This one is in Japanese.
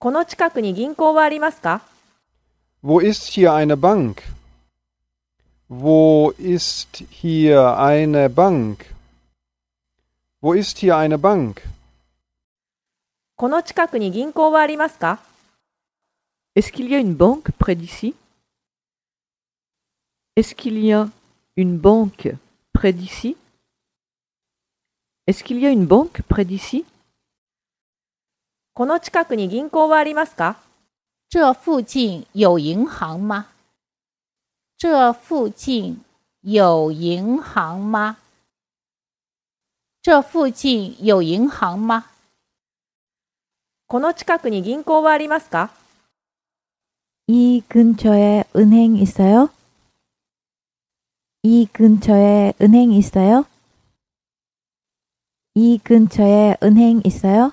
この近くに銀行はありますか Wo ist hier eine Bank? Wo ist hier eine Bank? Wo ist hier eine Bank? この近くに銀行はありますか Est-ce qu'il y a une banque près d'ici Est-ce qu'il y a une banque près d'ici Est-ce qu'il y a une banque près d'ici この近くに銀行はありますか这附近有银行吗？这附近有银行吗？这附近有银行吗？この近くに銀行はありますか 이 근처에 은행 있어요? 이 근처에 은행 있어요? 이 근처에 은행 있어요?